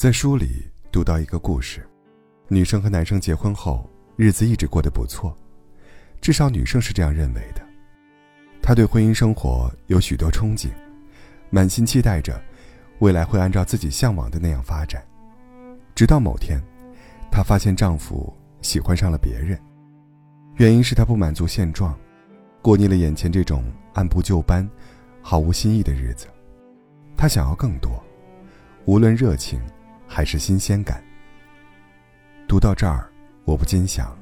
在书里读到一个故事，女生和男生结婚后，日子一直过得不错，至少女生是这样认为的。她对婚姻生活有许多憧憬，满心期待着未来会按照自己向往的那样发展。直到某天，她发现丈夫喜欢上了别人，原因是她不满足现状，过腻了眼前这种按部就班、毫无新意的日子。她想要更多，无论热情。还是新鲜感。读到这儿，我不禁想：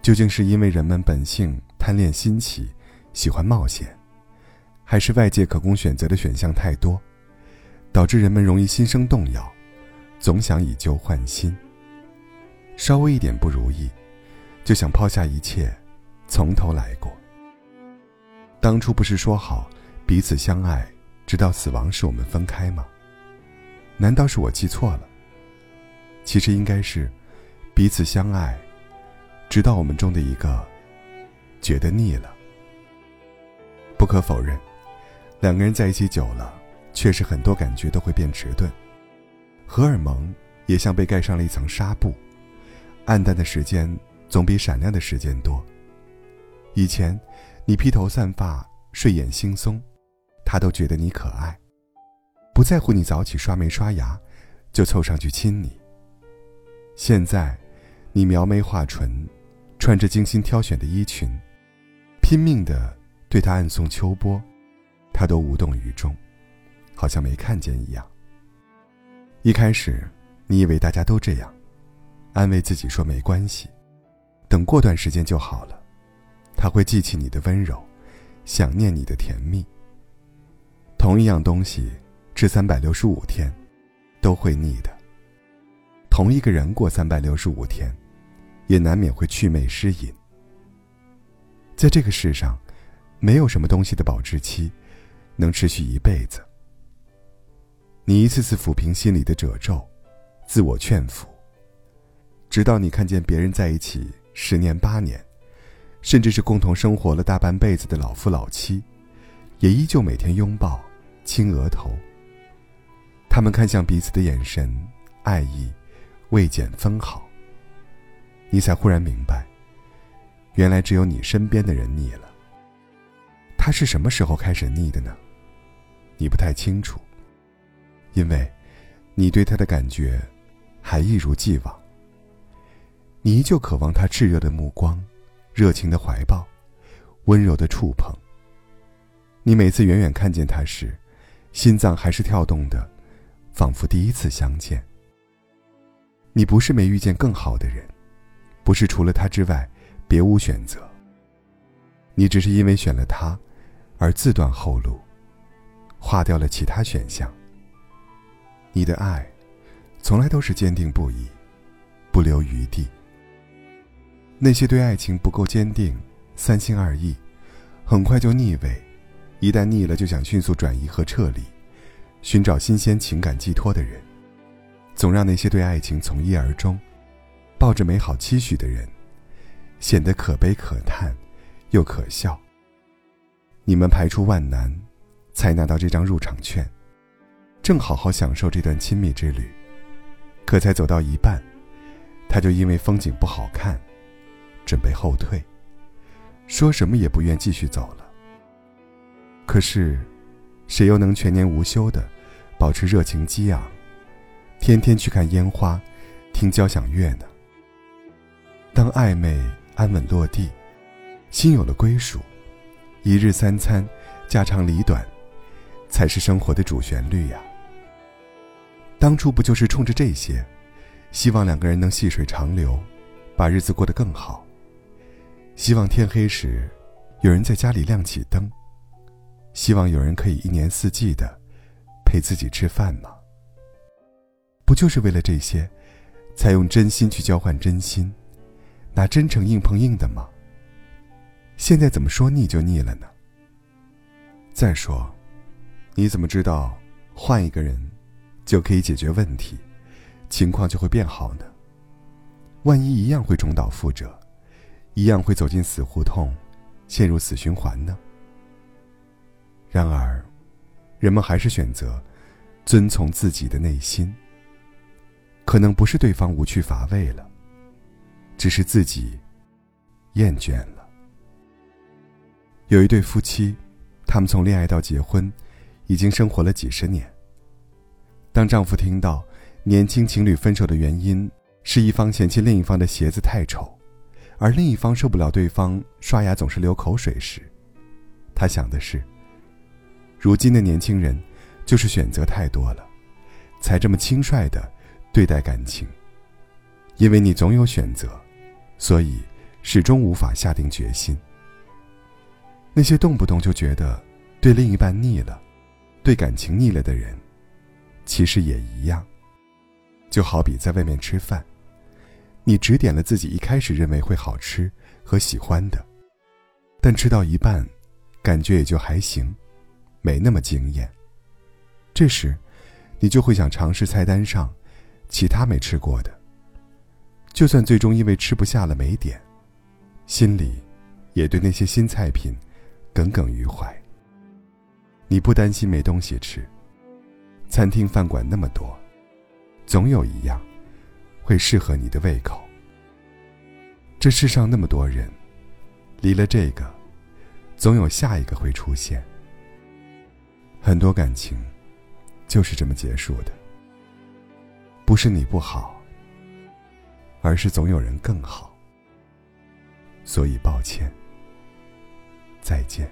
究竟是因为人们本性贪恋新奇，喜欢冒险，还是外界可供选择的选项太多，导致人们容易心生动摇，总想以旧换新？稍微一点不如意，就想抛下一切，从头来过。当初不是说好彼此相爱，直到死亡使我们分开吗？难道是我记错了？其实应该是彼此相爱，直到我们中的一个觉得腻了。不可否认，两个人在一起久了，确实很多感觉都会变迟钝，荷尔蒙也像被盖上了一层纱布，暗淡的时间总比闪亮的时间多。以前你披头散发、睡眼惺忪，他都觉得你可爱。不在乎你早起刷没刷牙，就凑上去亲你。现在，你描眉画唇，穿着精心挑选的衣裙，拼命的对他暗送秋波，他都无动于衷，好像没看见一样。一开始，你以为大家都这样，安慰自己说没关系，等过段时间就好了。他会记起你的温柔，想念你的甜蜜。同一样东西。吃三百六十五天，都会腻的。同一个人过三百六十五天，也难免会祛魅失隐。在这个世上，没有什么东西的保质期能持续一辈子。你一次次抚平心里的褶皱，自我劝服，直到你看见别人在一起十年八年，甚至是共同生活了大半辈子的老夫老妻，也依旧每天拥抱、亲额头。他们看向彼此的眼神，爱意未减分毫。你才忽然明白，原来只有你身边的人腻了。他是什么时候开始腻的呢？你不太清楚，因为，你对他的感觉还一如既往。你依旧渴望他炽热的目光、热情的怀抱、温柔的触碰。你每次远远看见他时，心脏还是跳动的。仿佛第一次相见。你不是没遇见更好的人，不是除了他之外别无选择。你只是因为选了他，而自断后路，划掉了其他选项。你的爱，从来都是坚定不移，不留余地。那些对爱情不够坚定、三心二意，很快就腻味，一旦腻了就想迅速转移和撤离。寻找新鲜情感寄托的人，总让那些对爱情从一而终、抱着美好期许的人，显得可悲可叹，又可笑。你们排除万难，才拿到这张入场券，正好好享受这段亲密之旅。可才走到一半，他就因为风景不好看，准备后退，说什么也不愿继续走了。可是，谁又能全年无休的？保持热情激昂，天天去看烟花，听交响乐呢。当暧昧安稳落地，心有了归属，一日三餐，家长里短，才是生活的主旋律呀。当初不就是冲着这些，希望两个人能细水长流，把日子过得更好。希望天黑时，有人在家里亮起灯。希望有人可以一年四季的。陪自己吃饭吗？不就是为了这些，才用真心去交换真心，拿真诚硬碰硬的吗？现在怎么说腻就腻了呢？再说，你怎么知道换一个人就可以解决问题，情况就会变好呢？万一一样会重蹈覆辙，一样会走进死胡同，陷入死循环呢？然而。人们还是选择遵从自己的内心，可能不是对方无趣乏味了，只是自己厌倦了。有一对夫妻，他们从恋爱到结婚，已经生活了几十年。当丈夫听到年轻情侣分手的原因是一方嫌弃另一方的鞋子太丑，而另一方受不了对方刷牙总是流口水时，他想的是：如今的年轻人就是选择太多了，才这么轻率的对待感情。因为你总有选择，所以始终无法下定决心。那些动不动就觉得对另一半腻了、对感情腻了的人，其实也一样。就好比在外面吃饭，你只点了自己一开始认为会好吃和喜欢的，但吃到一半，感觉也就还行，没那么惊艳。这时，你就会想尝试菜单上其他没吃过的。就算最终因为吃不下了没点，心里也对那些新菜品。耿耿于怀。你不担心没东西吃，餐厅饭馆那么多，总有一样会适合你的胃口。这世上那么多人，离了这个，总有下一个会出现。很多感情就是这么结束的，不是你不好，而是总有人更好。所以抱歉。再见。